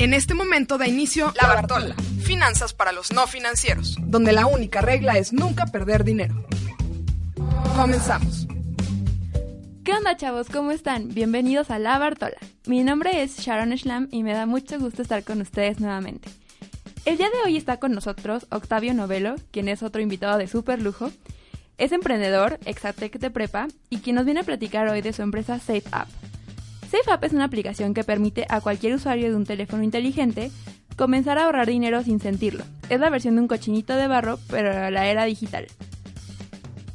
En este momento da inicio La Bartola, finanzas para los no financieros, donde la única regla es nunca perder dinero. Comenzamos. ¿Qué onda chavos? ¿Cómo están? Bienvenidos a La Bartola. Mi nombre es Sharon Schlam y me da mucho gusto estar con ustedes nuevamente. El día de hoy está con nosotros Octavio Novelo, quien es otro invitado de super lujo. Es emprendedor, exatec de prepa y quien nos viene a platicar hoy de su empresa SafeApp. SafeApp es una aplicación que permite a cualquier usuario de un teléfono inteligente comenzar a ahorrar dinero sin sentirlo. Es la versión de un cochinito de barro, pero a la era digital.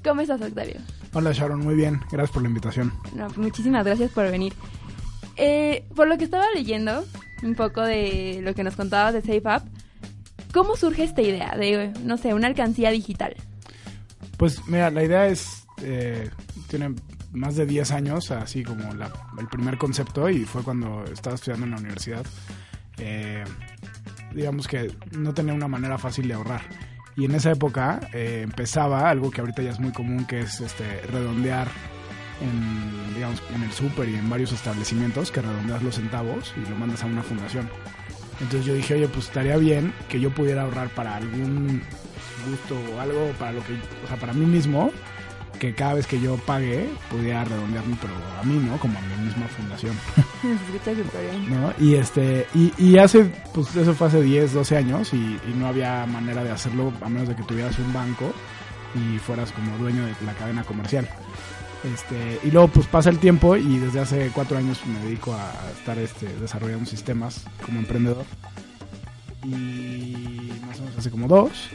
¿Cómo estás, Octavio? Hola Sharon, muy bien, gracias por la invitación. No, muchísimas gracias por venir. Eh, por lo que estaba leyendo, un poco de lo que nos contabas de SafeApp, ¿cómo surge esta idea de, no sé, una alcancía digital? Pues mira, la idea es, eh, tiene más de 10 años, así como el primer concepto, y fue cuando estaba estudiando en la universidad. Eh, digamos que no tenía una manera fácil de ahorrar. Y en esa época eh, empezaba algo que ahorita ya es muy común, que es este redondear en, digamos, en el súper y en varios establecimientos, que redondeas los centavos y lo mandas a una fundación. Entonces yo dije, oye, pues estaría bien que yo pudiera ahorrar para algún gusto o algo, para lo que, o sea, para mí mismo, que cada vez que yo pague pudiera redondearme, pero a mí, ¿no? Como a mi misma fundación. ¿No? Y este, y, y, hace, pues eso fue hace 10, 12 años y, no había manera de hacerlo a menos de que tuvieras un banco y fueras como dueño de la cadena comercial. Este, y luego pues pasa el tiempo y desde hace cuatro años me dedico a estar este, desarrollando sistemas como emprendedor. Y más o menos hace como dos,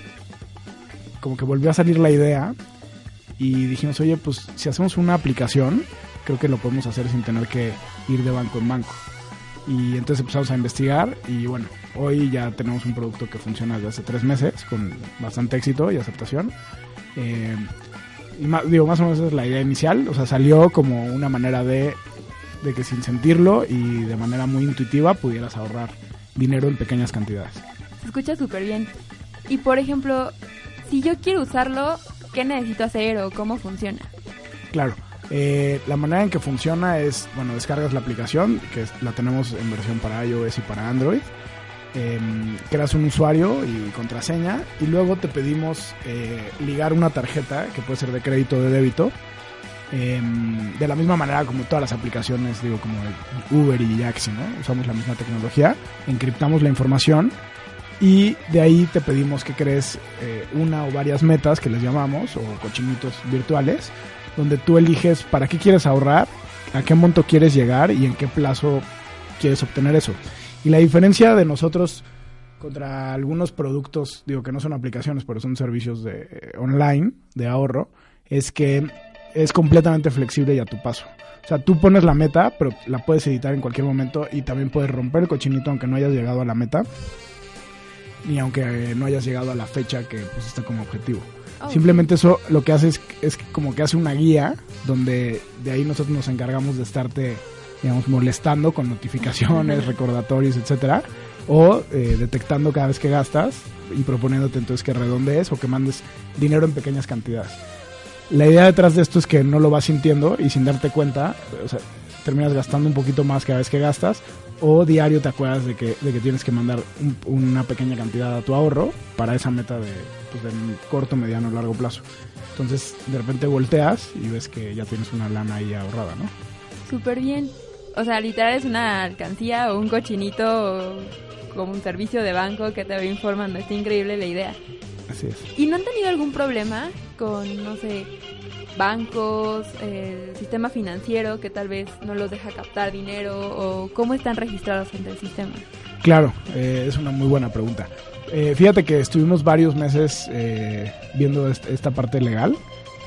como que volvió a salir la idea y dijimos, oye, pues si hacemos una aplicación, creo que lo podemos hacer sin tener que ir de banco en banco. Y entonces empezamos a investigar y bueno, hoy ya tenemos un producto que funciona desde hace tres meses con bastante éxito y aceptación. Eh, y más, digo, más o menos esa es la idea inicial, o sea, salió como una manera de, de que sin sentirlo y de manera muy intuitiva pudieras ahorrar dinero en pequeñas cantidades. Se escucha súper bien. Y por ejemplo, si yo quiero usarlo, ¿qué necesito hacer o cómo funciona? Claro. Eh, la manera en que funciona es, bueno, descargas la aplicación, que la tenemos en versión para iOS y para Android. Em, creas un usuario y contraseña y luego te pedimos eh, ligar una tarjeta que puede ser de crédito o de débito em, de la misma manera como todas las aplicaciones digo como Uber y Yaxi ¿no? usamos la misma tecnología encriptamos la información y de ahí te pedimos que crees eh, una o varias metas que les llamamos o cochinitos virtuales, donde tú eliges para qué quieres ahorrar, a qué monto quieres llegar y en qué plazo quieres obtener eso. Y la diferencia de nosotros contra algunos productos, digo que no son aplicaciones, pero son servicios de eh, online de ahorro, es que es completamente flexible y a tu paso. O sea, tú pones la meta, pero la puedes editar en cualquier momento y también puedes romper el cochinito aunque no hayas llegado a la meta ni aunque no hayas llegado a la fecha que pusiste como objetivo. Simplemente eso lo que hace es, es como que hace una guía donde de ahí nosotros nos encargamos de estarte, digamos, molestando con notificaciones, recordatorios, etcétera, o eh, detectando cada vez que gastas y proponiéndote entonces que redondees o que mandes dinero en pequeñas cantidades. La idea detrás de esto es que no lo vas sintiendo y sin darte cuenta, o sea, terminas gastando un poquito más cada vez que gastas o diario te acuerdas de que, de que tienes que mandar una pequeña cantidad a tu ahorro para esa meta de, pues, de corto, mediano, o largo plazo. Entonces de repente volteas y ves que ya tienes una lana ahí ahorrada, ¿no? Súper bien. O sea, literal es una alcancía o un cochinito como un servicio de banco que te va informando. Está increíble la idea. Así es. ¿Y no han tenido algún problema con, no sé, bancos, el sistema financiero que tal vez no los deja captar dinero o cómo están registrados ante el sistema? Claro, eh, es una muy buena pregunta. Eh, fíjate que estuvimos varios meses eh, viendo esta parte legal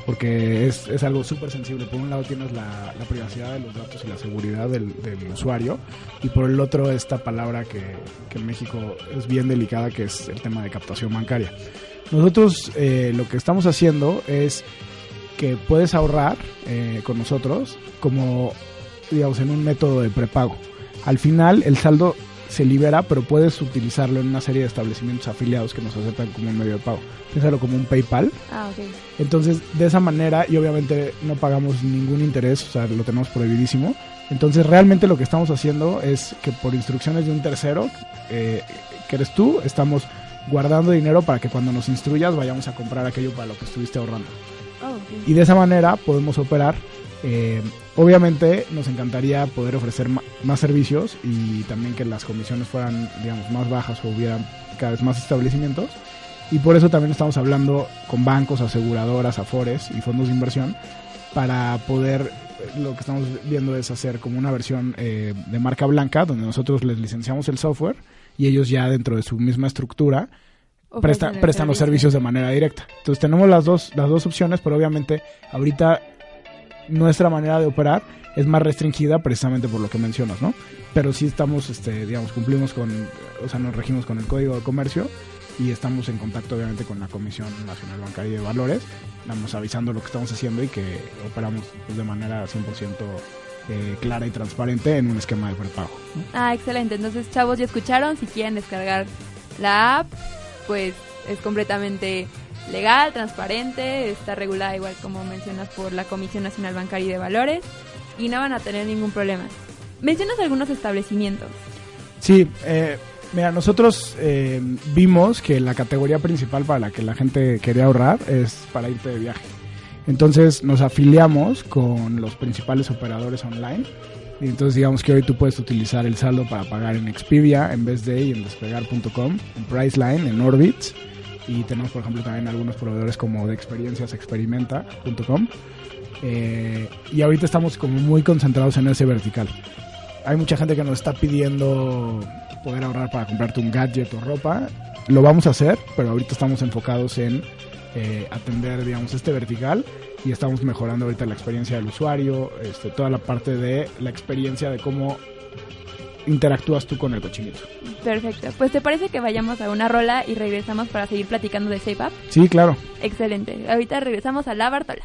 porque es, es algo súper sensible. Por un lado tienes la, privacidad de los datos y la seguridad del, usuario y por el otro esta palabra que, que, en México es bien delicada que es el tema de captación bancaria. Nosotros lo que estamos haciendo es que puedes ahorrar eh, con nosotros como, digamos, en un método de prepago. Al final el saldo se libera, pero puedes utilizarlo en una serie de establecimientos afiliados que nos aceptan como un medio de pago. Piénsalo como un PayPal. Ah, Entonces, de esa manera, y obviamente no pagamos ningún interés, o sea, lo tenemos prohibidísimo. Entonces realmente lo que estamos haciendo es que por instrucciones de un tercero, eh, que eres tú, estamos guardando dinero para que cuando nos instruyas vayamos a comprar aquello para lo que estuviste ahorrando. Oh, ok. Y de esa manera podemos operar. Eh, obviamente nos encantaría poder ofrecer más servicios y también que las comisiones fueran, digamos, más bajas o hubiera cada vez más establecimientos. Y por eso también estamos hablando con bancos, aseguradoras, afores y fondos de inversión para poder, lo que estamos viendo es hacer como una versión eh, de marca blanca donde nosotros les licenciamos el software y ellos ya dentro de su misma estructura presta- prestan los servicio. servicios de manera directa. Entonces tenemos las dos, las dos opciones, pero obviamente ahorita nuestra manera de operar es más restringida precisamente por lo que mencionas, ¿no? Pero sí estamos, este, digamos, cumplimos con, o sea, nos regimos con el Código de Comercio y estamos en contacto obviamente con la Comisión Nacional Bancaria de Valores, estamos avisando lo que estamos haciendo y que operamos pues, de manera 100% eh, clara y transparente en un esquema de prepago. ¿no? Ah, excelente. Entonces, chavos, ya escucharon. Si quieren descargar la app, pues es completamente legal, transparente, está regulada igual como mencionas por la Comisión Nacional Bancaria y de Valores y no van a tener ningún problema. Mencionas algunos establecimientos. Sí, eh, mira, nosotros eh, vimos que la categoría principal para la que la gente quería ahorrar es para irte de viaje. Entonces nos afiliamos con los principales operadores online. Y entonces digamos que hoy tú puedes utilizar el saldo para pagar en Expedia, en Best Day, en despegar.com, en Priceline, en Orbitz. Y tenemos, por ejemplo, también algunos proveedores como de experiencias, experimenta.com. Eh, y ahorita estamos como muy concentrados en ese vertical. Hay mucha gente que nos está pidiendo poder ahorrar para comprarte un gadget o ropa. Lo vamos a hacer, pero ahorita estamos enfocados en eh, atender, digamos, este vertical y estamos mejorando ahorita la experiencia del usuario, este, toda la parte de la experiencia de cómo interactúas tú con el cochinito. Perfecto. Pues te parece que vayamos a una rola y regresamos para seguir platicando de Safe App. Sí, claro. Excelente. Ahorita regresamos a la Bartola.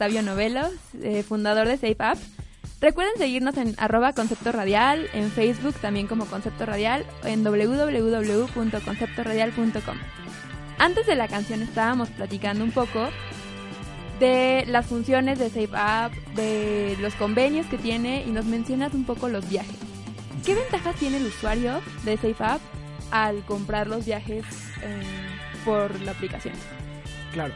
Octavio Novelos, eh, fundador de Safe App. Recuerden seguirnos en arroba concepto radial, en Facebook también como concepto radial, en www.conceptoradial.com. Antes de la canción estábamos platicando un poco de las funciones de Safe App, de los convenios que tiene y nos mencionas un poco los viajes. ¿Qué ventajas tiene el usuario de Safe App al comprar los viajes eh, por la aplicación? Claro.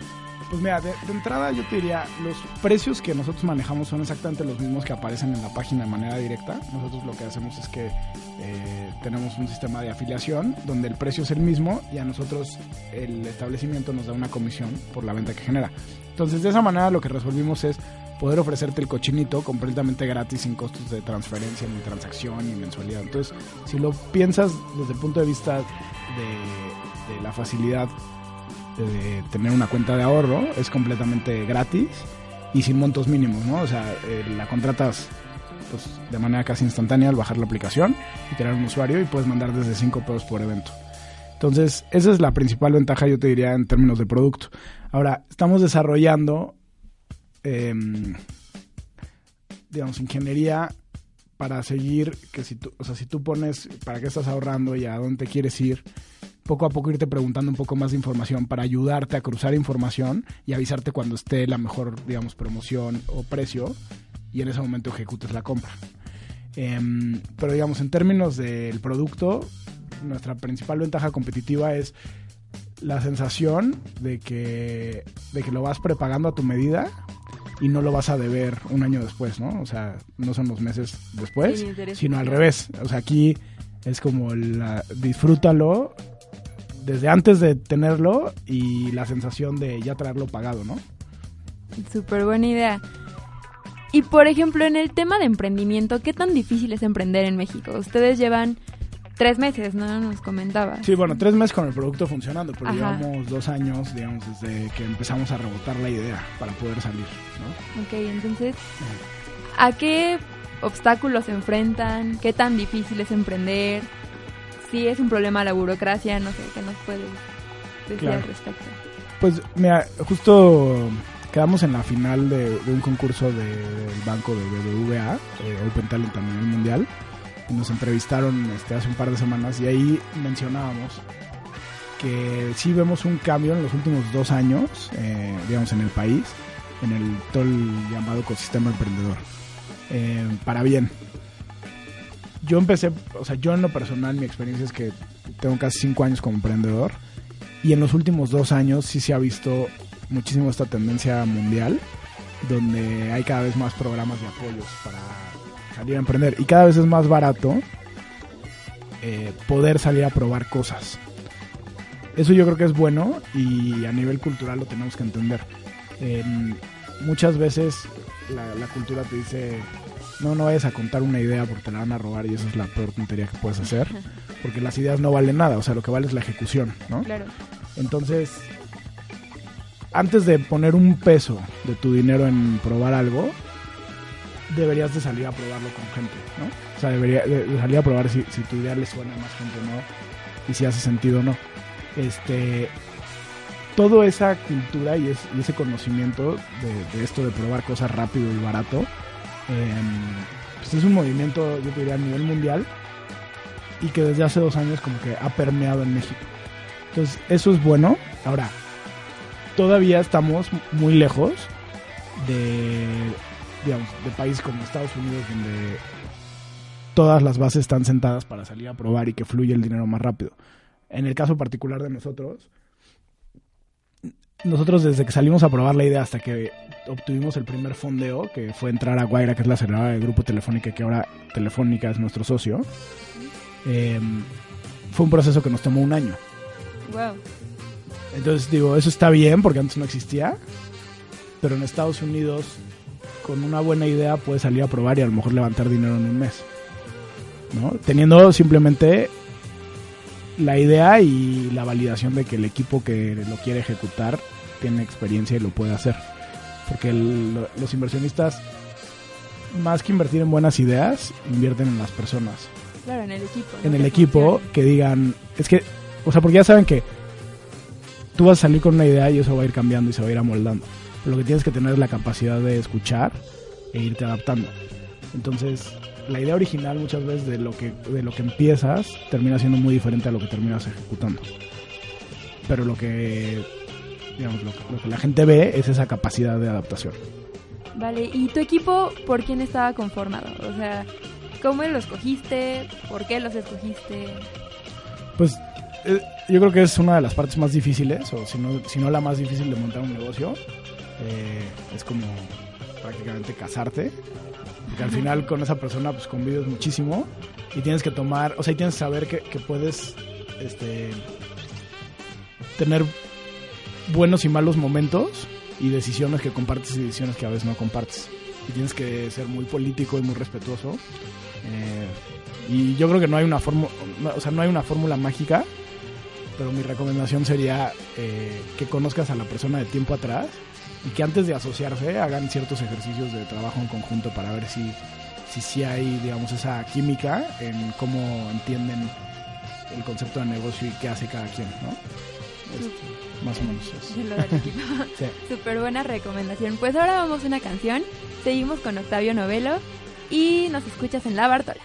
Pues mira, de, entrada yo te diría, los precios que nosotros manejamos son exactamente los mismos que aparecen en la página de manera directa. Nosotros lo que hacemos es que eh, tenemos un sistema de afiliación donde el precio es el mismo y a nosotros el establecimiento nos da una comisión por la venta que genera. Entonces de esa manera lo que resolvimos es poder ofrecerte el cochinito completamente gratis sin costos de transferencia, ni transacción, ni mensualidad. Entonces, si lo piensas desde el punto de vista de la facilidad de tener una cuenta de ahorro, es completamente gratis y sin montos mínimos, ¿no? O sea, eh, la contratas pues, de manera casi instantánea al bajar la aplicación y crear un usuario y puedes mandar desde 5 pesos por evento. Entonces, esa es la principal ventaja, yo te diría, en términos de producto. Ahora, estamos desarrollando, em, digamos, ingeniería para seguir, que si tú, o sea, si tú pones para qué estás ahorrando y a dónde quieres ir, poco a poco irte preguntando un poco más de información para ayudarte a cruzar información y avisarte cuando esté la mejor, digamos, promoción o precio y en ese momento ejecutes la compra. Em, pero digamos, en términos del producto, nuestra principal ventaja competitiva es la sensación de que, de que lo vas prepagando a tu medida y no lo vas a deber un año después, ¿no? O sea, no son los meses después, sino al revés. O sea, aquí es como la, disfrútalo desde antes de tenerlo y la sensación de ya traerlo pagado, ¿no? Súper buena idea. Y por ejemplo, en el tema de emprendimiento, ¿qué tan difícil es emprender en México? Ustedes llevan tres meses, ¿no? Nos comentaba. Sí, bueno, tres meses con el producto funcionando, pero Ajá. llevamos dos años, digamos, desde que empezamos a rebotar la idea para poder salir, ¿no? Ok, entonces, ¿a qué obstáculos se enfrentan? ¿Qué tan difícil es emprender? Si es un problema la burocracia, no sé, ¿qué nos puedes decir Claro. al respecto? Pues mira, justo quedamos en la final de, de un concurso de- del banco de BBVA, eh, Open Talent a nivel mundial, y nos entrevistaron este, hace un par de semanas y ahí mencionábamos que sí vemos un cambio en los últimos dos años, eh, digamos, en el país, en el todo el llamado ecosistema emprendedor, eh, para bien. Yo empecé, o sea, yo en lo personal, mi experiencia es que tengo casi cinco años como emprendedor y en los últimos dos años sí se ha visto muchísimo esta tendencia mundial, donde hay cada vez más programas de apoyos para salir a emprender. Y cada vez es más barato eh, poder salir a probar cosas. Eso yo creo que es bueno y a nivel cultural lo tenemos que entender. En- muchas veces la cultura te dice, no, no vayas a contar una idea porque te la van a robar y eso es la peor tontería que puedes hacer. Porque las ideas no valen nada, o sea, lo que vale es la ejecución, ¿no? Claro. Entonces, antes de poner un peso de tu dinero en probar algo, deberías de salir a probarlo con gente, ¿no? O sea, debería de, de salir a probar si, si tu idea le suena a más gente o no y si hace sentido o no. Este, toda esa cultura y, es- y ese conocimiento de, de esto de probar cosas rápido y barato, em, pues es un movimiento, yo te diría, a nivel mundial y que desde hace dos años como que ha permeado en México. Entonces, eso es bueno. Ahora, todavía estamos muy lejos de, digamos, de países como Estados Unidos, donde todas las bases están sentadas para salir a probar y que fluya el dinero más rápido. En el caso particular de nosotros, nosotros desde que salimos a probar la idea hasta que obtuvimos el primer fondeo, que fue entrar a Guaira, que es la aceleradora del grupo Telefónica, que ahora Telefónica es nuestro socio, eh, fue un proceso que nos tomó un año. Wow. Entonces digo, eso está bien porque antes no existía, pero en Estados Unidos con una buena idea puedes salir a probar y a lo mejor levantar dinero en un mes. ¿no? Teniendo simplemente la idea y la validación de que el equipo que lo quiere ejecutar tiene experiencia y lo puede hacer. Porque el- los inversionistas, más que invertir en buenas ideas, invierten en las personas Claro, en el equipo. ¿no? en el Que equipo funcione. que digan, es que, o sea, porque ya saben que tú vas a salir con una idea y eso va a ir cambiando y se va a ir amoldando. Pero lo que tienes que tener es la capacidad de escuchar e irte adaptando. Entonces, la idea original muchas veces de lo que, de lo que empiezas termina siendo muy diferente a lo que terminas ejecutando. Pero lo que, digamos, lo, lo que la gente ve es esa capacidad de adaptación. Vale, ¿y tu equipo por quién estaba conformado? O sea, ¿cómo lo escogiste? ¿Por qué los escogiste? Pues eh, yo creo que es una de las partes más difíciles, o si no, si no la más difícil de montar un negocio. Eh, es como prácticamente casarte. Porque al final con esa persona pues convives muchísimo y tienes que tomar, o sea, y tienes que saber que, que puedes este, tener buenos y malos momentos y decisiones que compartes y decisiones que a veces no compartes. Y tienes que ser muy político y muy respetuoso. Eh, y yo creo que no hay una fórmula, o sea, no hay una fórmula mágica, pero mi recomendación sería eh, que conozcas a la persona de tiempo atrás y que antes de asociarse hagan ciertos ejercicios de trabajo en conjunto para ver si si, sí hay, digamos, esa química en cómo entienden el concepto de negocio y qué hace cada quien, ¿no? Este, más o menos eso. De lo del equipo. Sí. Súper buena recomendación. Pues ahora vamos a una canción. Seguimos con Octavio Novelo y nos escuchas en La Bartola.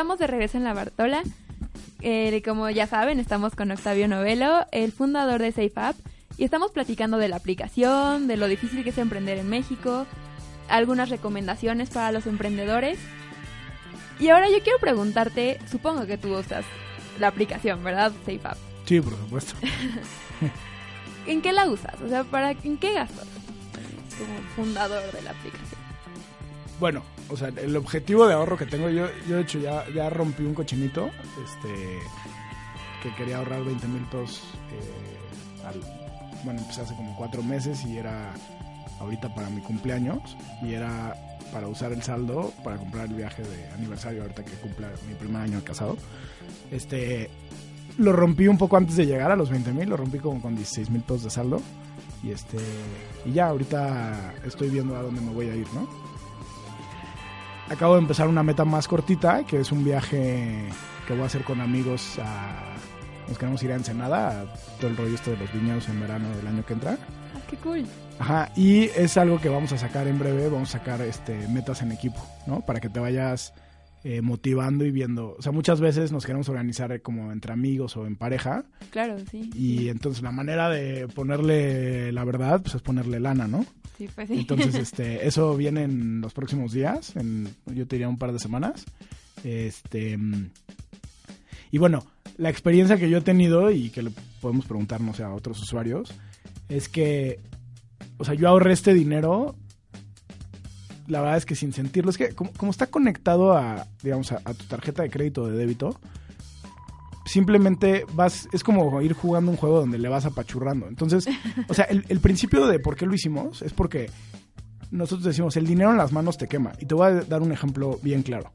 Estamos de regreso en la Bartola. Eh, como ya saben, estamos con Octavio Novelo, el fundador de SafeApp, y estamos platicando de la aplicación, de lo difícil que es emprender en México, algunas recomendaciones para los emprendedores. Y ahora yo quiero preguntarte, supongo que tú usas la aplicación, ¿verdad? SafeApp. Sí, por supuesto. ¿En qué la usas? O sea, ¿para en qué gastas? Como fundador de la aplicación. Bueno, o sea, el objetivo de ahorro que tengo, yo, yo de hecho ya, ya rompí un cochinito, este, que quería ahorrar 20 mil pesos, eh, al- bueno, empecé hace como cuatro meses y era ahorita para mi cumpleaños y era para usar el saldo para comprar el viaje de aniversario ahorita que cumpla mi primer año de casado. Este, lo rompí un poco antes de llegar a los 20 mil, lo rompí como con 16 mil pesos de saldo y este, y ya ahorita estoy viendo a dónde me voy a ir, ¿no? Acabo de empezar una meta más cortita, que es un viaje que voy a hacer con amigos a... Nos queremos ir a Ensenada, a todo el rollo este de los viñedos en verano del año que entra. Ah, qué cool. Ajá, y es algo que vamos a sacar en breve, vamos a sacar este metas en equipo, ¿no? Para que te vayas eh, motivando y viendo. O sea, muchas veces nos queremos organizar como entre amigos o en pareja, Claro, sí. y entonces la manera de ponerle la verdad, pues es ponerle lana, ¿no? Sí, pues sí. Entonces, este, eso viene en los próximos días, en, yo te diría un par de semanas. Este, y bueno, la experiencia que yo he tenido y que le podemos preguntar, no sé, a otros usuarios, es que, o sea, yo ahorré este dinero, la verdad es que sin sentirlo, es que como, como está conectado a, digamos, a, a tu tarjeta de crédito o de débito, simplemente vas, es como ir jugando un juego donde le vas apachurrando. Entonces, o sea, el, el principio de por qué lo hicimos es porque nosotros decimos, el dinero en las manos te quema. Y te voy a dar un ejemplo bien claro.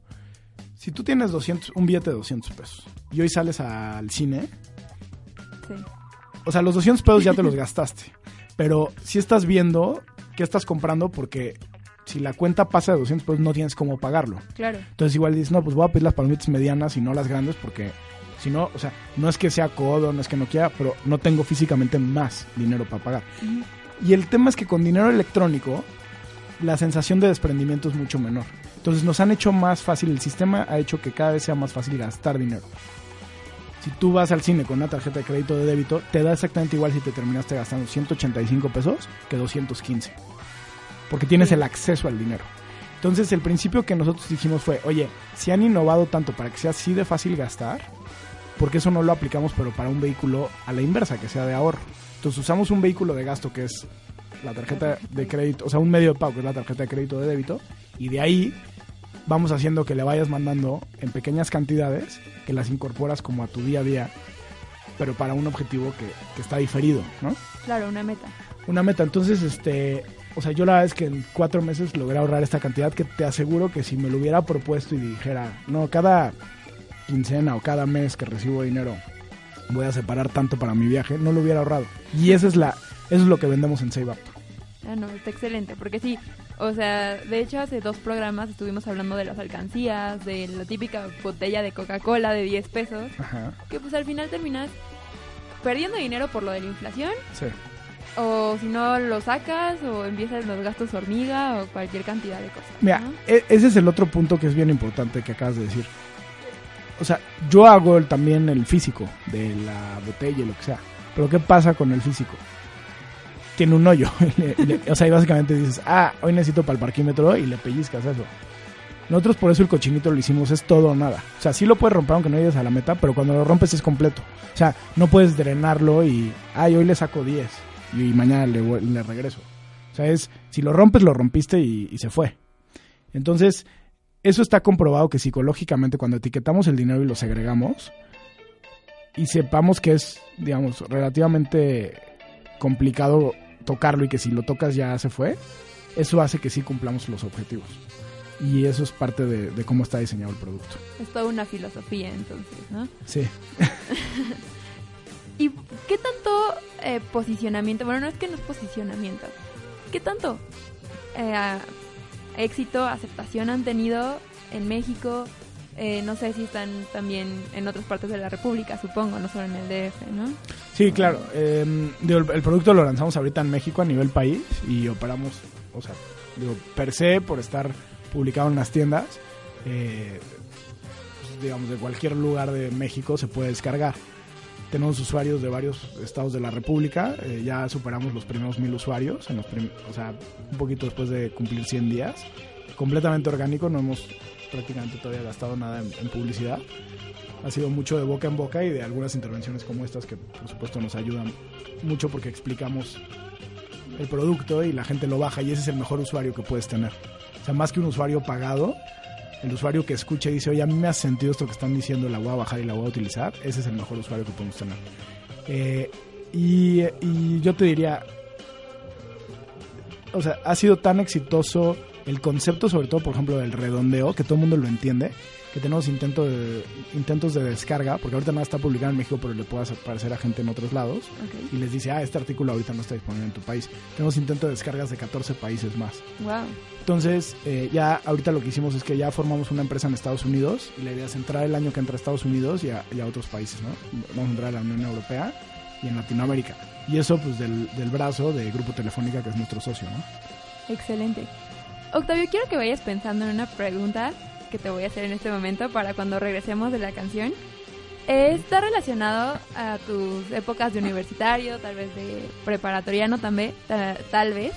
Si tú tienes 200, un billete de 200 pesos y hoy sales al cine, Sí. o sea, los 200 pesos ya te los gastaste. Pero si estás viendo qué estás comprando porque si la cuenta pasa de 200 pesos no tienes cómo pagarlo. Claro. Entonces igual dices, no, pues voy a pedir las palomitas medianas y no las grandes porque si no, o sea, no es que sea codo, no es que no quiera, pero no tengo físicamente más dinero para pagar. Y el tema es que con dinero electrónico la sensación de desprendimiento es mucho menor. Entonces nos han hecho más fácil, el sistema ha hecho que cada vez sea más fácil gastar dinero. Si tú vas al cine con una tarjeta de crédito de débito, te da exactamente igual si te terminaste gastando 185 pesos que 215. Porque tienes Sí. el acceso al dinero. Entonces el principio que nosotros dijimos fue, oye, si han innovado tanto para que sea así de fácil gastar, porque eso no lo aplicamos pero para un vehículo a la inversa, que sea de ahorro. Entonces usamos un vehículo de gasto que es la tarjeta de crédito, o sea, un medio de pago que es la tarjeta de crédito de débito, y de ahí vamos haciendo que le vayas mandando en pequeñas cantidades, que las incorporas como a tu día a día, pero para un objetivo que, que está diferido, ¿no? Claro, una meta. Una meta. Entonces, este, o sea, yo la verdad es que en cuatro meses logré ahorrar esta cantidad que te aseguro que si me lo hubiera propuesto y dijera, no, cada quincena o cada mes que recibo dinero voy a separar tanto para mi viaje, no lo hubiera ahorrado. Y esa es la, eso es lo que vendemos en Save Up. Ah, no, está excelente, porque sí, o sea, de hecho hace dos programas estuvimos hablando de las alcancías, de la típica botella de Coca-Cola de 10 pesos, Ajá. que pues al final terminas perdiendo dinero por lo de la inflación, Sí. O si no lo sacas, o empiezas los gastos hormiga, o cualquier cantidad de cosas. Mira, ¿no? e- ese es el otro punto que es bien importante que acabas de decir. O sea, yo hago el- también el físico de la botella y lo que sea. Pero ¿qué pasa con el físico? Tiene un hoyo. O sea, y básicamente dices, ah, hoy necesito para el parquímetro y le pellizcas eso. Nosotros por eso el cochinito lo hicimos, es todo o nada. O sea, sí lo puedes romper aunque no llegues a la meta, pero cuando lo rompes es completo. O sea, no puedes drenarlo y, ay, hoy le saco 10 y, mañana le, le regreso. O sea, es, si lo rompes, lo rompiste y, y se fue. Entonces, eso está comprobado que psicológicamente cuando etiquetamos el dinero y lo segregamos y sepamos que es, digamos, relativamente complicado tocarlo y que si lo tocas ya se fue, eso hace que sí cumplamos los objetivos. Y eso es parte de, de cómo está diseñado el producto. Es toda una filosofía entonces, ¿no? Sí. ¿Y qué tanto eh, posicionamiento? Bueno, no es que no es posicionamiento. ¿Qué tanto eh, éxito, aceptación han tenido en México? Eh, no sé si están también en otras partes de la República, supongo, no solo en el DF, ¿no? Sí, claro. eh, digo, el, producto lo lanzamos ahorita en México a nivel país y operamos, o sea, digo, per se, por estar publicado en las tiendas, eh, digamos, de cualquier lugar de México se puede descargar. Tenemos usuarios de varios estados de la República, eh, ya superamos los primeros mil usuarios, en los o sea, un poquito después de cumplir 100 días. Completamente orgánico, no hemos prácticamente todavía gastado nada en, en publicidad. Ha sido mucho de boca en boca y de algunas intervenciones como estas que por supuesto nos ayudan mucho porque explicamos el producto y la gente lo baja y ese es el mejor usuario que puedes tener. O sea, más que un usuario pagado, el usuario que escucha y dice, oye, a mí me hace sentido esto que están diciendo, la voy a bajar y la voy a utilizar, ese es el mejor usuario que podemos tener. Eh, y, y yo te diría, o sea, ha sido tan exitoso el concepto, sobre todo, por ejemplo, del redondeo, que todo el mundo lo entiende, que tenemos intento de, intentos de descarga, porque ahorita nada está publicado en México, pero le puede aparecer a gente en otros lados, Ok. y les dice, ah, este artículo ahorita no está disponible en tu país. Tenemos intento de descargas de 14 países más. Wow. Entonces, eh, ya ahorita lo que hicimos es que ya formamos una empresa en Estados Unidos y la idea es entrar el año que entra a Estados Unidos y a, y a otros países, ¿no? Vamos a entrar a la Unión Europea y en Latinoamérica. Y eso, pues, del, del brazo de Grupo Telefónica, que es nuestro socio, ¿no? Excelente. Octavio, quiero que vayas pensando en una pregunta que te voy a hacer en este momento para cuando regresemos de la canción. Está relacionado a tus épocas de universitario, tal vez de preparatoriano también, ta- tal vez.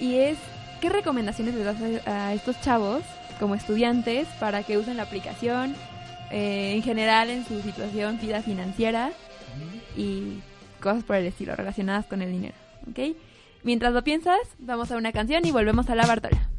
Y es, ¿qué recomendaciones les das a, a estos chavos como estudiantes para que usen la aplicación eh, en general en su situación, vida financiera y cosas por el estilo relacionadas con el dinero? ¿Ok? Mientras lo piensas, vamos a una canción y volvemos a la Bartola.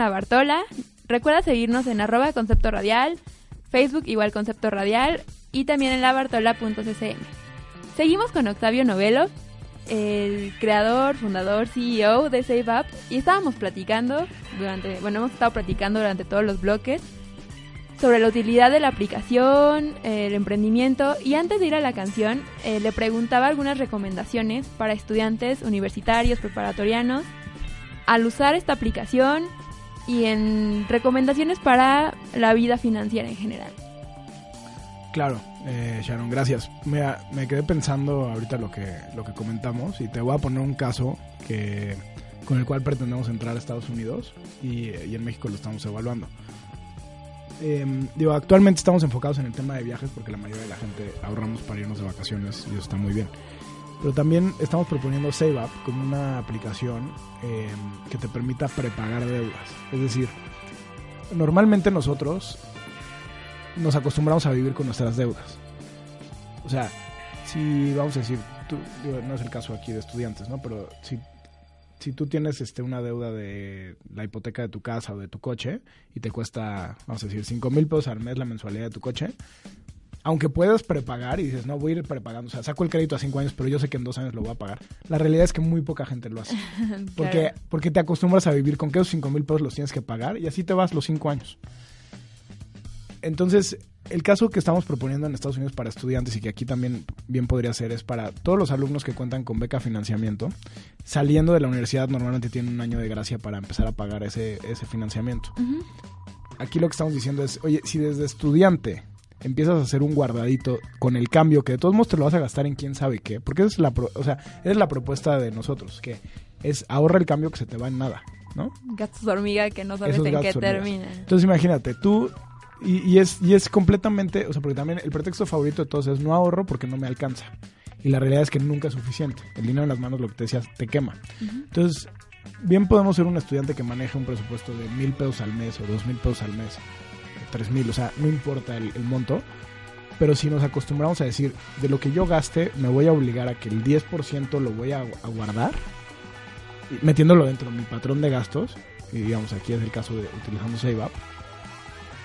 La Bartola. Recuerda seguirnos en arroba concepto radial, Facebook igual concepto radial y también en labartola.ccm. Seguimos con Octavio Novelo, el creador, fundador, CEO de SaveUp y estábamos platicando durante, bueno, hemos estado platicando durante todos los bloques sobre la utilidad de la aplicación, el emprendimiento y antes de ir a la canción eh, le preguntaba algunas recomendaciones para estudiantes universitarios, preparatorianos al usar esta aplicación y en recomendaciones para la vida financiera en general. Claro, eh, Sharon, gracias. Mira, me quedé pensando ahorita lo que, lo que comentamos y te voy a poner un caso que, con el cual pretendemos entrar a Estados Unidos y, y en México lo estamos evaluando. Eh, digo, actualmente estamos enfocados en el tema de viajes porque la mayoría de la gente ahorramos para irnos de vacaciones y eso está muy bien. Pero también estamos proponiendo SaveUp como una aplicación eh, que te permita prepagar deudas. Es decir, normalmente nosotros nos acostumbramos a vivir con nuestras deudas. O sea, si vamos a decir, tú, no es el caso aquí de estudiantes, ¿no? Pero si, si tú tienes este, una deuda de la hipoteca de tu casa o de tu coche y te cuesta, vamos a decir, 5 mil pesos al mes la mensualidad de tu coche, aunque puedas prepagar y dices, no, voy a ir prepagando, o sea, saco el crédito a 5 años, pero yo sé que en dos años lo voy a pagar. La realidad es que muy poca gente lo hace. Porque, Claro. porque te acostumbras a vivir con que esos 5 mil pesos los tienes que pagar y así te vas los 5 años. Entonces, el caso que estamos proponiendo en Estados Unidos para estudiantes y que aquí también bien podría ser es para todos los alumnos que cuentan con beca financiamiento, saliendo de la universidad normalmente tienen un año de gracia para empezar a pagar ese, ese financiamiento. Aquí lo que estamos diciendo es, oye, si desde estudiante empiezas a hacer un guardadito con el cambio, que de todos modos te lo vas a gastar en quién sabe qué, porque esa es la, pro- o sea, esa es la propuesta de nosotros, que es ahorra el cambio que se te va en nada, ¿no? Gastos hormiga que no sabes Esos en qué terminan. Entonces imagínate, tú, y, y es, y es completamente, o sea, porque también el pretexto favorito de todos es no ahorro porque no me alcanza. Y la realidad es que nunca es suficiente. El dinero en las manos, lo que te decías, te quema. Entonces, bien podemos ser un estudiante que maneja un presupuesto de mil pesos al mes o dos mil pesos al mes, tres mil, o sea, no importa el, el monto. Pero si nos acostumbramos a decir, de lo que yo gaste, me voy a obligar a que el 10% lo voy a, a guardar, metiéndolo dentro de mi patrón de gastos, y digamos aquí es el caso de utilizando SaveUp,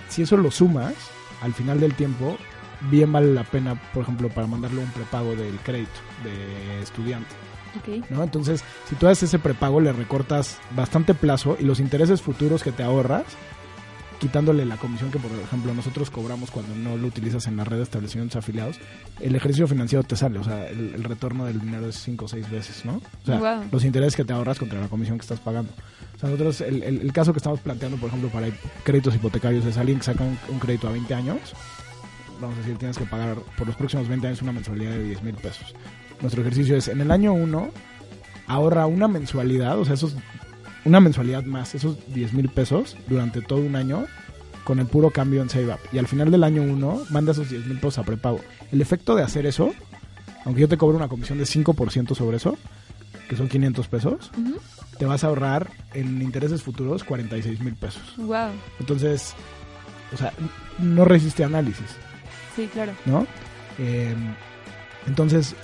si eso lo sumas, al final del tiempo, bien vale la pena, por ejemplo, para mandarle un prepago del crédito de estudiante. Ok. ¿no? Entonces, si tú haces ese prepago, le recortas bastante plazo y los intereses futuros que te ahorras, quitándole la comisión que, por ejemplo, nosotros cobramos cuando no lo utilizas en la red de establecimientos afiliados, el ejercicio financiero te sale, o sea, el, el retorno del dinero es 5 o 6 veces, ¿no? O sea, los intereses que te ahorras contra la comisión que estás pagando. O sea, nosotros, el, el- el caso que estamos planteando, por ejemplo, para créditos hipotecarios es alguien que saca un, un crédito a 20 años, vamos a decir, tienes que pagar por los próximos 20 años una mensualidad de 10 mil pesos. Nuestro ejercicio es, en el año 1, ahorra una mensualidad, o sea, esos, una mensualidad más, esos 10 mil pesos durante todo un año con el puro cambio en SaveUp. Y al final del año 1, manda esos 10 mil pesos a prepago. El efecto de hacer eso, aunque yo te cobre una comisión de 5% sobre eso, que son 500 pesos, te vas a ahorrar en intereses futuros 46 mil pesos. Wow. Entonces, o sea, no resiste análisis. Sí, claro. ¿no? Eh, entonces,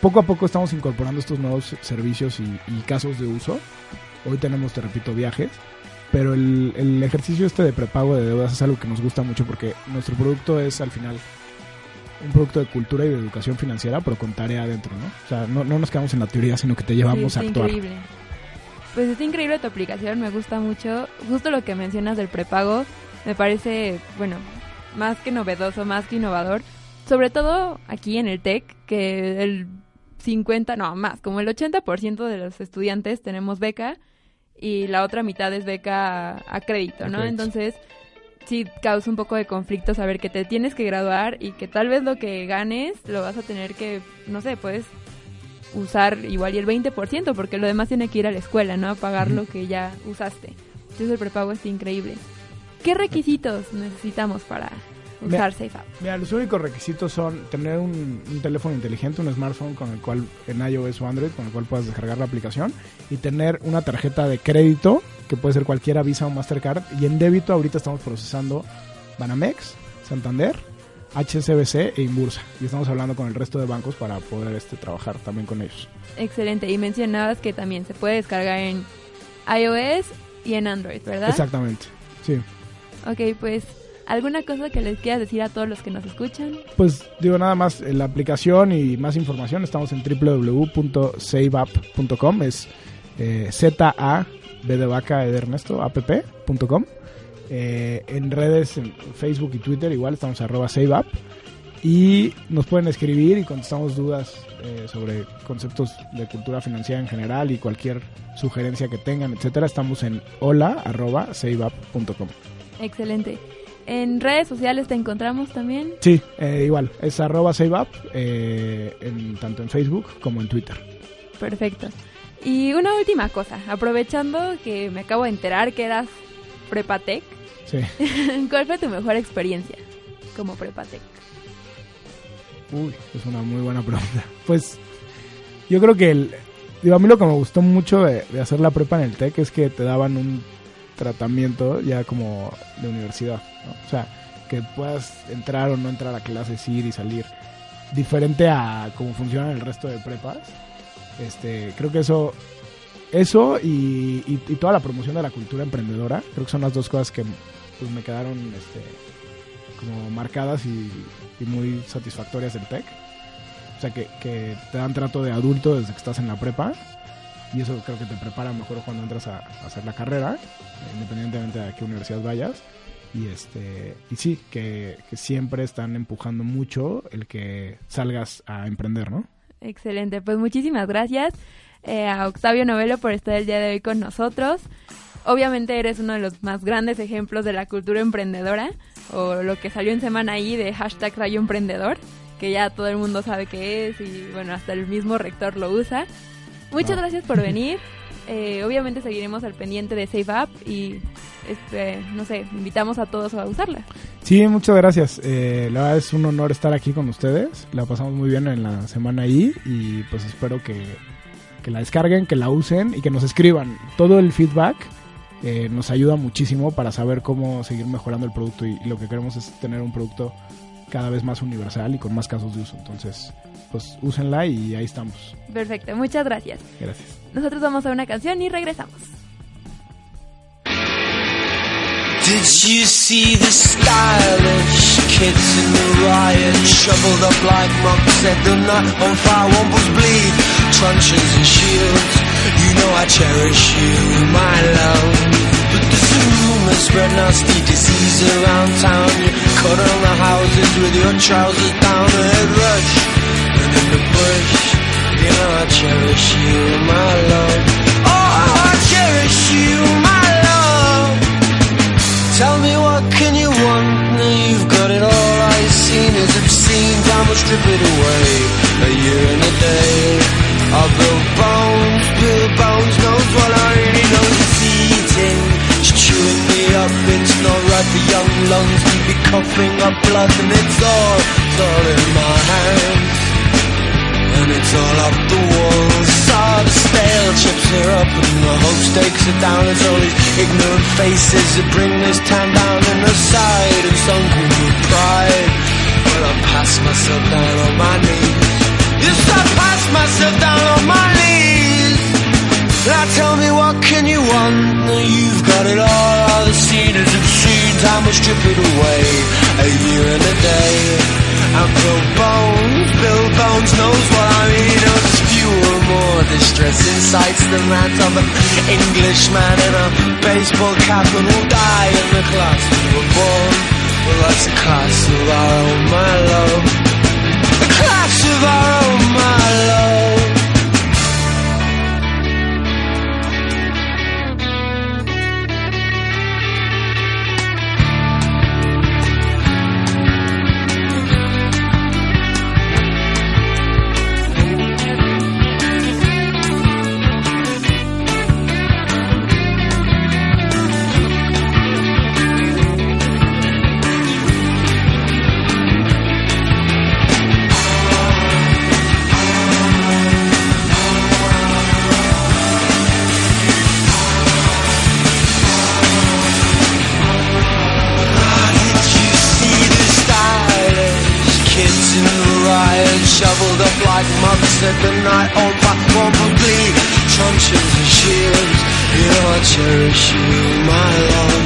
poco a poco estamos incorporando estos nuevos servicios y, y casos de uso. Hoy tenemos, te repito, viajes, pero el, el ejercicio este de prepago de deudas es algo que nos gusta mucho porque nuestro producto es al final un producto de cultura y de educación financiera, pero con tarea adentro, ¿no? O sea, no, no nos quedamos en la teoría, sino que te llevamos Sí, a actuar. increíble. Pues está increíble tu aplicación, me gusta mucho. Justo lo que mencionas del prepago, me parece, bueno, más que novedoso, más que innovador. Sobre todo aquí en el TEC, que el 50, no, más, como el 80% de los estudiantes tenemos beca y la otra mitad es beca a, a crédito, A ¿no? crédito. Entonces, sí causa un poco de conflicto saber que te tienes que graduar y que tal vez lo que ganes lo vas a tener que, no sé, puedes usar igual y el 20%, porque lo demás tiene que ir a la escuela, ¿no? A pagar lo que ya usaste. Entonces el prepago está increíble. ¿Qué requisitos necesitamos para Usar SafeUp? Mira, los únicos requisitos son tener un, un teléfono inteligente, un smartphone con el cual, en iOS o Android, con el cual puedas descargar la aplicación y tener una tarjeta de crédito, que puede ser cualquiera Visa o Mastercard, y en débito ahorita estamos procesando Banamex, Santander, HSBC e Inbursa. Y estamos hablando con el resto de bancos para poder este, trabajar también con ellos. Excelente. Y mencionabas que también se puede descargar en iOS y en Android, ¿verdad? Exactamente, sí. Ok, pues, ¿alguna cosa que les quieras decir a todos los que nos escuchan? Pues digo nada más, en la aplicación y más información estamos en www.saveup.com, es eh, Z-A, B de vaca, E de Ernesto, app.com. Eh, en redes, en Facebook y Twitter igual estamos arroba SaveUp. Y nos pueden escribir y contestamos dudas eh, sobre conceptos de cultura financiera en general y cualquier sugerencia que tengan, etcétera. Estamos en hola arroba saveup.com. Excelente. ¿En redes sociales te encontramos también? Sí, eh, igual, es arroba SaveUp, eh, en, tanto en Facebook como en Twitter. Perfecto. Y una última cosa, aprovechando que me acabo de enterar que eras Prepatec, Sí. ¿cuál fue tu mejor experiencia como Prepatec? Uy, es una muy buena pregunta. Pues yo creo que el, digo, a mí lo que me gustó mucho de, de hacer la prepa en el TEC es que te daban un tratamiento ya como de universidad. O sea, que puedas entrar o no entrar a clases, ir y salir. Diferente a cómo funcionan el resto de prepas. Este, creo que eso, eso y, toda la promoción de la cultura emprendedora, creo que son las dos cosas que pues, me quedaron este, como marcadas y, muy satisfactorias del TEC. O sea, que te dan trato de adulto desde que estás en la prepa. Y eso creo que te prepara mejor cuando entras a, hacer la carrera, independientemente de a qué universidad vayas. Y este y sí, que, que siempre están empujando mucho el que salgas a emprender, ¿no? Excelente, pues muchísimas gracias eh, a Octavio Novelo por estar el día de hoy con nosotros. Obviamente eres uno de los más grandes ejemplos de la cultura emprendedora, o lo que salió en semana ahí de hashtag Rayo Emprendedor, que ya todo el mundo sabe qué es y bueno, hasta el mismo rector lo usa. Muchas gracias por venir. Eh, obviamente seguiremos al pendiente de Save Up y este, no sé, invitamos a todos a usarla. Sí, muchas gracias. Eh, la verdad es un honor estar aquí con ustedes. La pasamos muy bien en la semana ahí y pues espero que, que la descarguen, que la usen y que nos escriban. Todo el feedback eh, nos ayuda muchísimo para saber cómo seguir mejorando el producto y, y lo que queremos es tener un producto cada vez más universal y con más casos de uso. Entonces, pues úsenla y ahí estamos. Perfecto, muchas gracias. Gracias. Nosotros vamos a una canción y regresamos. Did you see the stylish kids in the riot? Shoveled up like monks, set the night on fire, wombles bleed, truncheons and shields. You know I cherish you, my love. But there's a rumor spread nasty disease around town. You cut on the houses with your trousers down, faces that bring this town down in the side and sunken with pride. Well, I pass myself down on my knees. Yes, I pass myself down on my knees. Now tell me what can you want? You've got it all. All the seen is obscene. Time will strip it away. A year and a day. And Bill Bones, Bill Bones knows what I mean. More distressing sights than that of an Englishman in a baseball cap and will die in the class we were born. Well, that's the class of our own, my love. The class of our own, my love. In the riot shoveled up like monks at the night on fire, one bleed, truncheons and shields. Yeah, I cherish you, my love.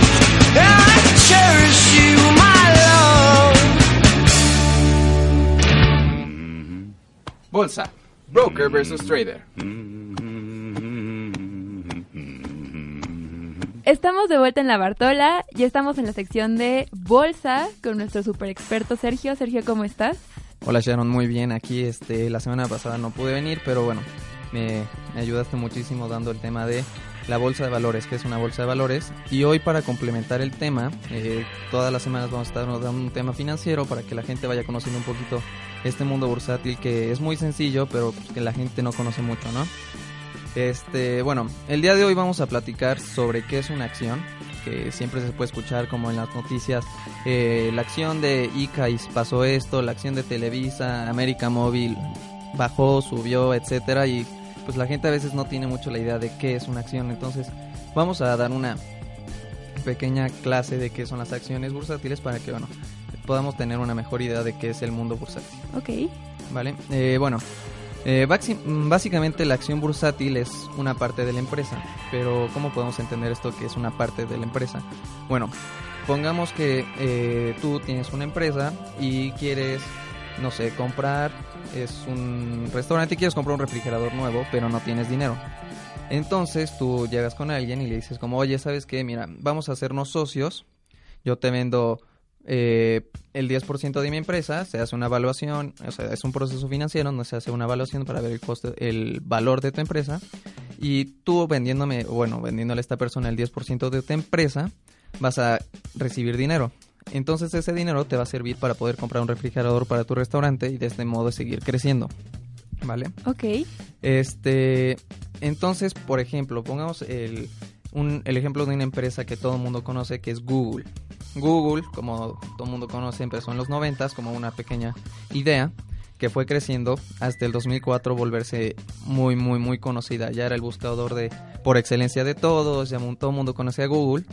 Yeah, I cherish you, my love. Bolsa. Broker versus trader. Estamos de vuelta en la Bartola y estamos en la sección de Bolsa con nuestro super experto Sergio. Sergio, ¿cómo estás? Hola Sharon, muy bien. Aquí este, la semana pasada no pude venir, pero bueno, me, ayudaste muchísimo dando el tema de la bolsa de valores, que es una bolsa de valores. Y hoy para complementar el tema, eh, todas las semanas vamos a estar dando un tema financiero para que la gente vaya conociendo un poquito este mundo bursátil que es muy sencillo, pero que la gente no conoce mucho, ¿no? Este, bueno, el día de hoy vamos a platicar sobre qué es una acción, que siempre se puede escuchar como en las noticias, eh, la acción de ICAIS pasó esto, la acción de Televisa, América Móvil bajó, subió, etcétera, y pues la gente a veces no tiene mucho la idea de qué es una acción, entonces vamos a dar una pequeña clase de qué son las acciones bursátiles para que, bueno, podamos tener una mejor idea de qué es el mundo bursátil. Ok. ¿Vale? Eh, bueno, eh, mm, básicamente la acción bursátil es una parte de la empresa, pero ¿cómo podemos entender esto que es una parte de la empresa? Bueno, pongamos que eh, tú tienes una empresa y quieres, no sé, comprar, es un restaurante y quieres comprar un refrigerador nuevo, pero no tienes dinero. Entonces tú llegas con alguien y le dices como, oye, ¿sabes qué? Mira, vamos a hacernos socios, yo te vendo eh, el 10% de mi empresa, se hace una evaluación, o sea, es un proceso financiero donde se hace una evaluación para ver el coste, el valor de tu empresa y tú vendiéndome, bueno, vendiéndole a esta persona el 10% de tu empresa, vas a recibir dinero. Entonces ese dinero te va a servir para poder comprar un refrigerador para tu restaurante y de este modo seguir creciendo. ¿Vale? Ok. Este, entonces, por ejemplo, pongamos el, un- el ejemplo de una empresa que todo el mundo conoce, que es Google. Google, como todo el mundo conoce, empezó en los 90 como una pequeña idea que fue creciendo hasta el 2004 volverse muy, muy, muy conocida. Ya era el buscador de por excelencia de todos, ya todo el mundo conocía a Google.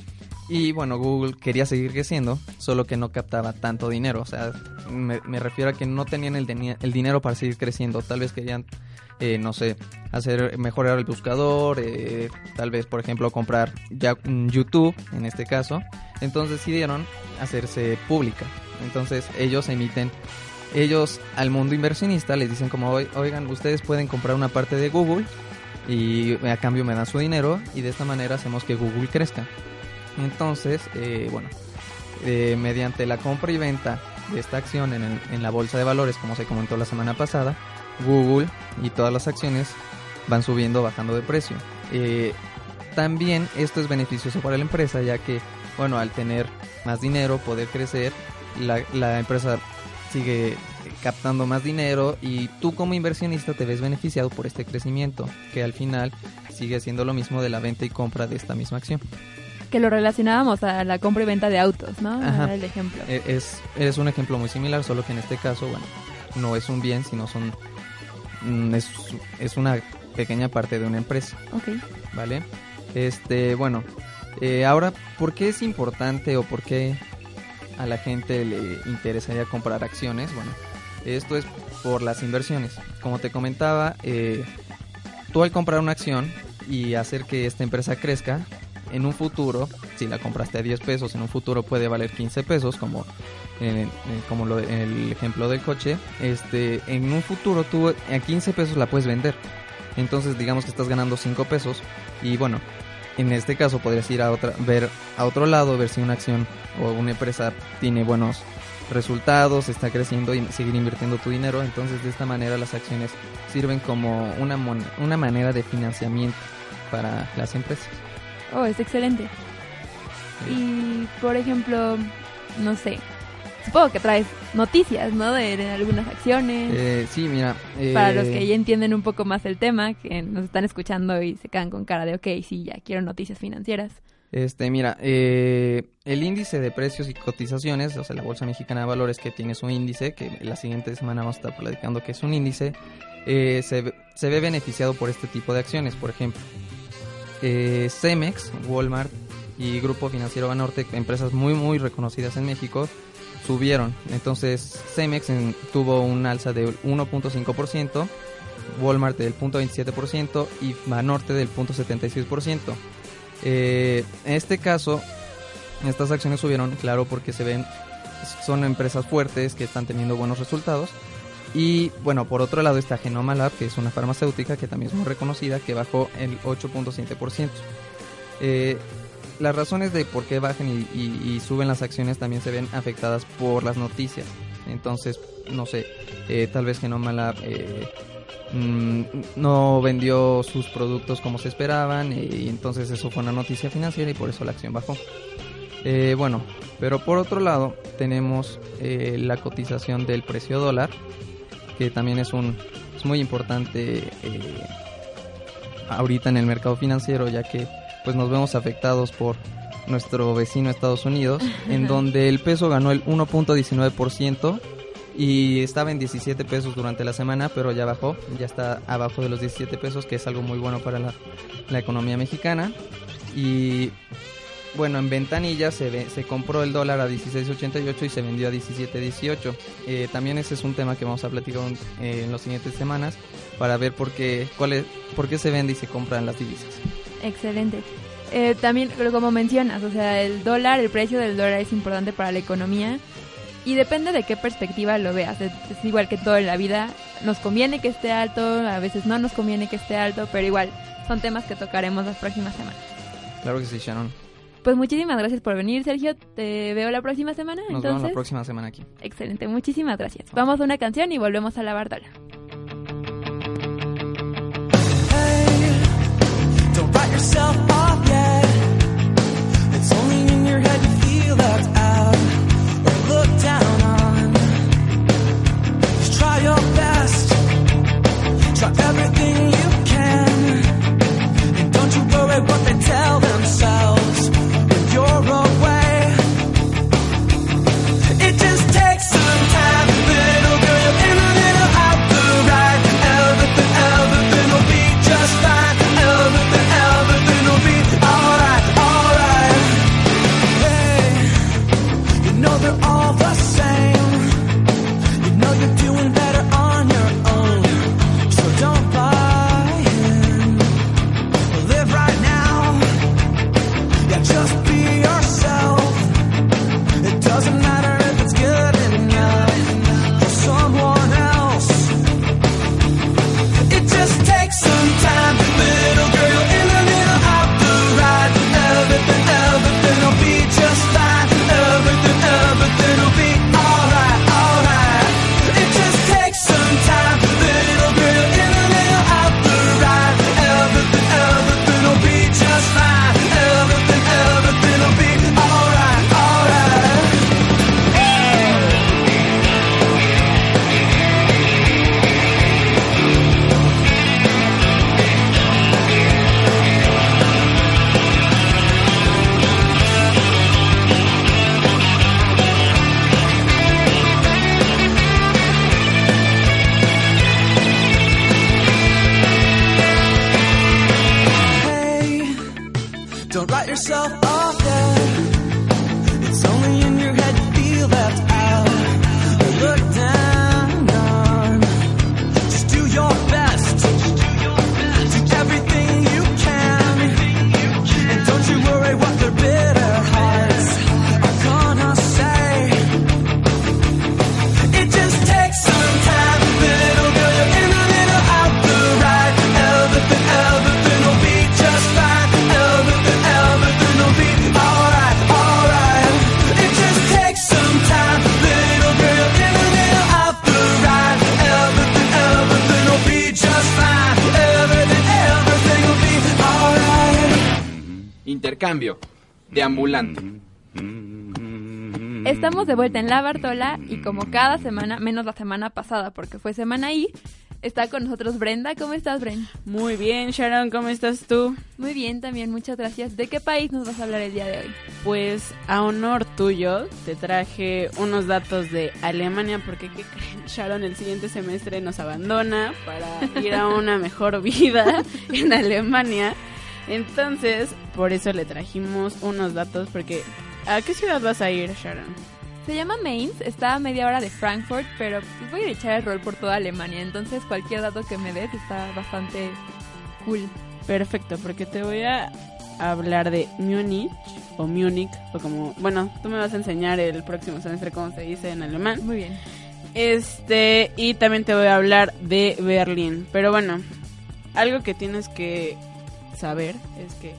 Y bueno, Google quería seguir creciendo, solo que no captaba tanto dinero. O sea, me, refiero a que no tenían el, el dinero para seguir creciendo. Tal vez querían, eh, no sé, hacer mejorar el buscador, eh, tal vez, por ejemplo, comprar ya YouTube, en este caso. Entonces decidieron hacerse pública. Entonces ellos emiten, ellos al mundo inversionista les dicen como, "Oi- oigan, ustedes pueden comprar una parte de Google y a cambio me dan su dinero y de esta manera hacemos que Google crezca. Entonces, eh, bueno, eh, mediante la compra y venta de esta acción en, en la bolsa de valores, como se comentó la semana pasada, Google y todas las acciones van subiendo, bajando de precio. Eh, también esto es beneficioso para la empresa, ya que, bueno, al tener más dinero, poder crecer, la, la empresa sigue captando más dinero y tú como inversionista te ves beneficiado por este crecimiento, que al final sigue siendo lo mismo de la venta y compra de esta misma acción. Que lo relacionábamos a la compra y venta de autos, ¿no? Ajá. El ejemplo. E- Es, es un ejemplo muy similar, solo que en este caso, bueno, no es un bien, sino son mm, es, es una pequeña parte de una empresa, Ok. ¿vale? Este, bueno, eh, ahora, ¿por qué es importante o por qué a la gente le interesaría comprar acciones? Bueno, esto es por las inversiones. Como te comentaba, eh, tú al comprar una acción y hacer que esta empresa crezca, en un futuro, si la compraste a 10 pesos, en un futuro puede valer 15 pesos, como, en, como lo- en el ejemplo del coche. Este, en un futuro tú a 15 pesos la puedes vender. Entonces digamos que estás ganando 5 pesos y bueno, en este caso podrías ir a otra, ver a otro lado, ver si una acción o una empresa tiene buenos resultados, está creciendo y seguir invirtiendo tu dinero. Entonces de esta manera las acciones sirven como una, mon- una manera de financiamiento para las empresas. Oh, es excelente. Y, por ejemplo, no sé. Supongo que traes noticias, ¿no? De, de algunas acciones. Eh, sí, mira. Para los eh, que ya entienden un poco más el tema, que nos están escuchando y se quedan con cara de, ok, sí, ya quiero noticias financieras. Este, mira, eh, el índice de precios y cotizaciones, o sea, la Bolsa Mexicana de Valores que tiene su índice, que la siguiente semana vamos a estar platicando que es un índice, eh, se, ve- se ve beneficiado por este tipo de acciones, por ejemplo. eh, Cemex, Walmart y Grupo Financiero Banorte, empresas muy muy reconocidas en México, subieron. Entonces Cemex tuvo un alza de 1.5%, Walmart del 0.27% y Banorte del 0.76%. Eh, en este caso, estas acciones subieron, claro, porque se ven, son empresas fuertes que están teniendo buenos resultados. Y bueno, por otro lado está Genoma Lab, que es una farmacéutica que también es muy reconocida, que bajó el 8.7%. Eh, las razones de por qué bajan y, suben las acciones también se ven afectadas por las noticias. Entonces, no sé, eh, tal vez Genoma Lab eh, mm, no vendió sus productos como se esperaban eh, y entonces eso fue una noticia financiera y por eso la acción bajó. Eh, bueno, pero por otro lado tenemos eh, la cotización del precio dólar, que también es un es muy importante ahorita en el mercado financiero, ya que pues nos vemos afectados por nuestro vecino Estados Unidos, en donde el peso ganó el 1.19% y estaba en 17 pesos durante la semana, pero ya bajó, ya está abajo de los 17 pesos, que es algo muy bueno para la, la economía mexicana. Y bueno, en ventanilla se, ve- se compró el dólar a 16.88 y se vendió a 17.18. Eh, también ese es un tema que vamos a platicar eh, en las siguientes semanas para ver por qué, cuál es, por qué se vende y se compran las divisas. Excelente. Eh, también, como mencionas, o sea, el dólar, el precio del dólar es importante para la economía y depende de qué perspectiva lo veas. Es, es igual que todo en la vida, nos conviene que esté alto, a veces no nos conviene que esté alto, pero igual son temas que tocaremos las próximas semanas. Claro que sí, Sharon. Pues muchísimas gracias por venir, Sergio. Te veo la próxima semana. Nos vemos la próxima semana aquí. excelente, muchísimas gracias. Vamos a una canción y volvemos a la Bartola. Yourself off yet. It's only in your head you feel left out or looked down on. Just try your best. Try everything you can. And don't you worry what they tell themselves Intercambio. Deambulante. Estamos de vuelta en la Bartola y como cada semana, menos la semana pasada porque fue semana I, está con nosotros Brenda. ¿Cómo estás, Brenda? Muy bien, Sharon, ¿cómo estás tú? Muy bien, también muchas gracias. ¿De qué país nos vas a hablar el día de hoy? Pues a honor tuyo te traje unos datos de Alemania porque ¿qué creen? Sharon el siguiente semestre nos abandona para ir a una mejor vida en Alemania. Entonces, por eso le trajimos unos datos porque ¿a qué ciudad vas a ir, Sharon? Se llama Mainz, está a media hora de Frankfurt, pero pues voy a echar el rol por toda Alemania, entonces cualquier dato que me des está bastante cool. Perfecto, porque te voy a hablar de Múnich o Múnich o como, bueno, tú me vas a enseñar el próximo semestre cómo se dice en alemán. Muy bien. Este, y también te voy a hablar de Berlín. Pero bueno, algo que tienes que saber es que,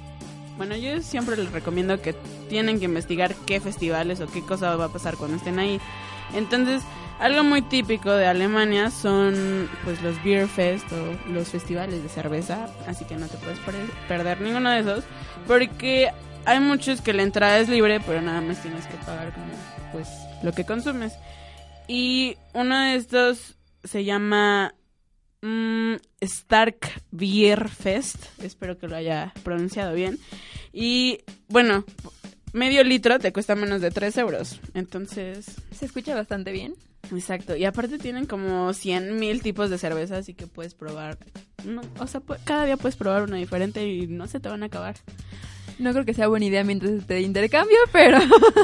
bueno, yo siempre les recomiendo que tienen que investigar qué festivales o qué cosa va a pasar cuando estén ahí. Entonces, algo muy típico de Alemania son pues los beer fest o los festivales de cerveza, así que no te puedes per- perder ninguno de esos, porque hay muchos que la entrada es libre, pero nada más tienes que pagar como pues lo que consumes. Y uno de estos se llama mm, Stark Beer Fest. Espero que lo haya pronunciado bien. Y bueno, medio litro te cuesta menos de 3 euros. Entonces, Se escucha bastante bien. exacto. Y aparte tienen como 100 mil tipos de cerveza, así que puedes probar. No, o sea, cada día puedes probar una diferente y no se te van a acabar. No creo que sea buena idea mientras esté de intercambio, pero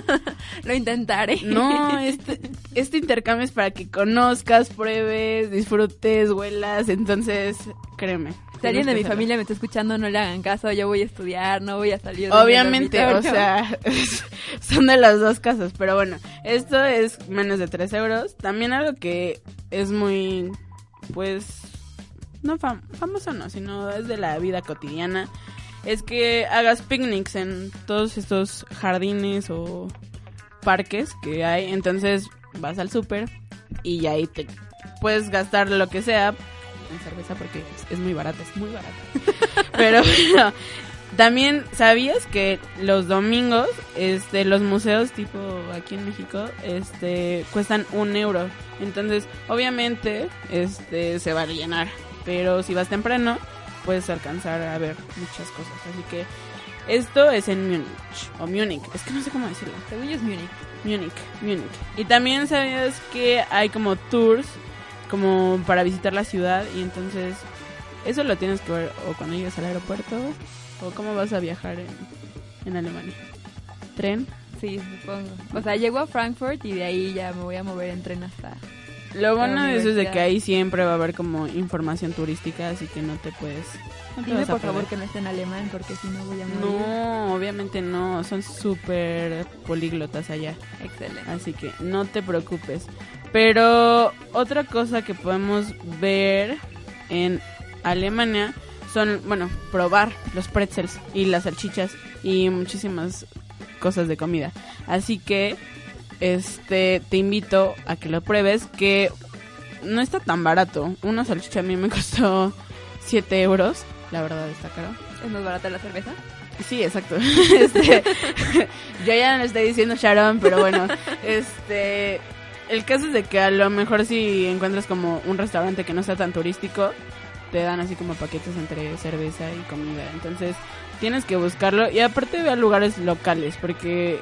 lo intentaré. No, este, este intercambio es para que conozcas, pruebes, disfrutes, huelas. Entonces, créeme. Si alguien de mi familia me está escuchando, no le hagan caso. Yo voy a estudiar, no voy a salir. del Obviamente, o sea, son de las dos casas, pero bueno, esto es menos de 3 euros. También algo que es muy, pues, no fam- famoso, no, sino es de la vida cotidiana, es que hagas picnics en todos estos jardines o parques que hay. Entonces vas al súper y ahí te puedes gastar lo que sea en cerveza porque es, muy barata, es muy barata. Pero bueno, también sabías que los domingos, este, los museos tipo aquí en México, este, cuestan un euro. Entonces, obviamente, este, se va a llenar. Pero si vas temprano, puedes alcanzar a ver muchas cosas. Así que esto es en Múnich o Múnich. Es que no sé cómo decirlo. Según yo es Múnich. Múnich, Múnich. Y también sabías que hay como tours como para visitar la ciudad y entonces eso lo tienes que ver o cuando llegues al aeropuerto o cómo vas a viajar en, en Alemania. ¿Tren? Sí, supongo. O sea, llego a Frankfurt y de ahí ya me voy a mover en tren hasta... Lo bueno de eso es de que ahí siempre va a haber como información turística, así que no te puedes... no te Dime por favor que no esté en alemán porque si no voy a morir. No, obviamente no, son súper políglotas allá. Excelente. Así que no te preocupes. Pero otra cosa que podemos ver en Alemania son, bueno, probar los pretzels y las salchichas y muchísimas cosas de comida. Así que este te invito a que lo pruebes que no está tan barato. Una salchicha a mí me costó 7 euros. La verdad está caro. ¿Es más barata la cerveza? Sí, exacto. Este, yo ya no estoy diciendo Sharon, pero bueno, este, el caso es de que a lo mejor si encuentras como un restaurante que no sea tan turístico, te dan así como paquetes entre cerveza y comida. Entonces, tienes que buscarlo y aparte ve a lugares locales, porque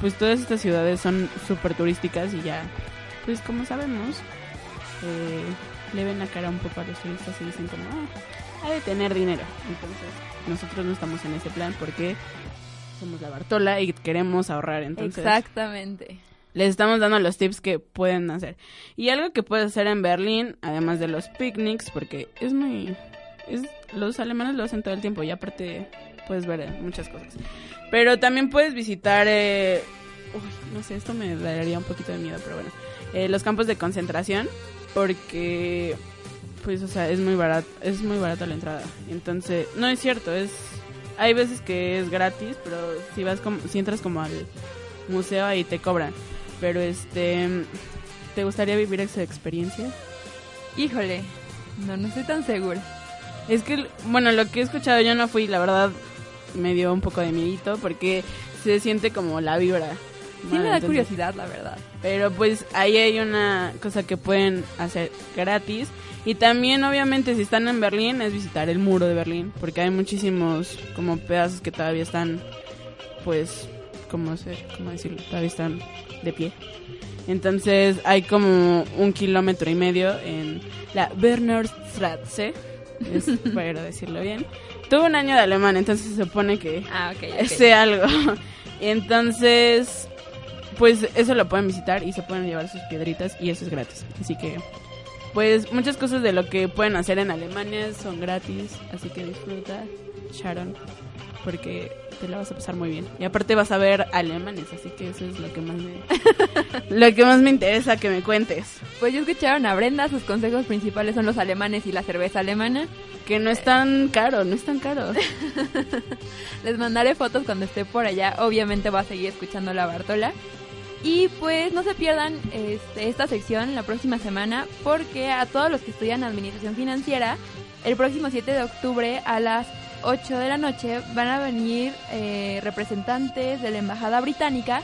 pues todas estas ciudades son súper turísticas y ya, pues como sabemos, eh, le ven la cara un poco a los turistas y dicen como, ah, ha de tener dinero. Entonces, nosotros no estamos en ese plan porque somos la Bartola y queremos ahorrar. Entonces, Exactamente. les estamos dando los tips que pueden hacer. Y algo que puedes hacer en Berlín, además de los picnics, porque es muy... Es, los alemanes lo hacen todo el tiempo y aparte puedes ver eh, muchas cosas. Pero también puedes visitar... eh, uy, no sé, esto me daría un poquito de miedo, pero bueno. eh, los campos de concentración, porque... Pues, o sea, es muy barato, es muy barata la entrada. Entonces, no es cierto, es... Hay veces que es gratis, pero si vas como, si entras como al museo ahí te cobran. Pero este, ¿te gustaría vivir esa experiencia? Híjole, no, no estoy tan segura. Es que, bueno, lo que he escuchado yo no fui, la verdad, me dio un poco de miedito porque se siente como la vibra. Sí ¿no? me da Entonces- curiosidad, la verdad. Pero pues ahí hay una cosa que pueden hacer gratis. Y también, obviamente, si están en Berlín, es visitar el muro de Berlín. Porque hay muchísimos como pedazos que todavía están, pues, ¿cómo, se, cómo decirlo? Todavía están de pie. Entonces hay como un kilómetro y medio en la Bernardstraße. Es para decirlo bien. Tuve un año de alemán, entonces se supone que Ah, sé algo. Entonces, pues eso lo pueden visitar y se pueden llevar sus piedritas y eso es gratis. Así que, pues muchas cosas de lo que pueden hacer en Alemania son gratis, así que disfruta, Sharon, porque te la vas a pasar muy bien. Y aparte vas a ver alemanes, así que eso es lo que más me, lo que más me interesa que me cuentes. Pues ya escucharon a Brenda, sus consejos principales son los alemanes y la cerveza alemana. Que no es tan caro, no es tan caro. Les mandaré fotos cuando esté por allá. Obviamente va a seguir escuchando la Bartola. Y pues no se pierdan este, esta sección la próxima semana porque a todos los que estudian Administración Financiera, el próximo 7 de octubre a las 8 de la noche van a venir eh, representantes de la Embajada Británica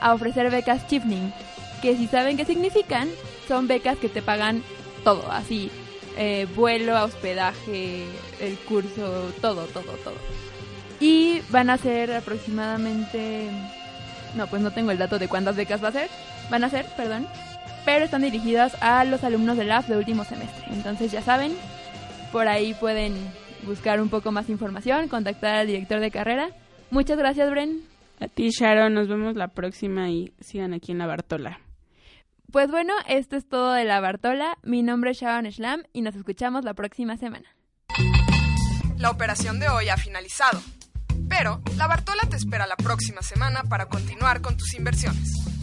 a ofrecer becas Chifning, que si saben qué significan, son becas que te pagan todo, así, eh, vuelo, hospedaje, el curso, todo, todo, todo. Y van a ser aproximadamente... No, pues no tengo el dato de cuántas becas va a ser. Van a ser, perdón. Pero están dirigidas a los alumnos de LAF de último semestre. Entonces ya saben, por ahí pueden buscar un poco más información, contactar al director de carrera. Muchas gracias, Bren. A ti, Sharon, nos vemos la próxima y sigan aquí en la Bartola. Pues bueno, esto es todo de la Bartola. Mi nombre es Sharon Schlam y nos escuchamos la próxima semana. La operación de hoy ha finalizado, pero la Bartola te espera la próxima semana para continuar con tus inversiones.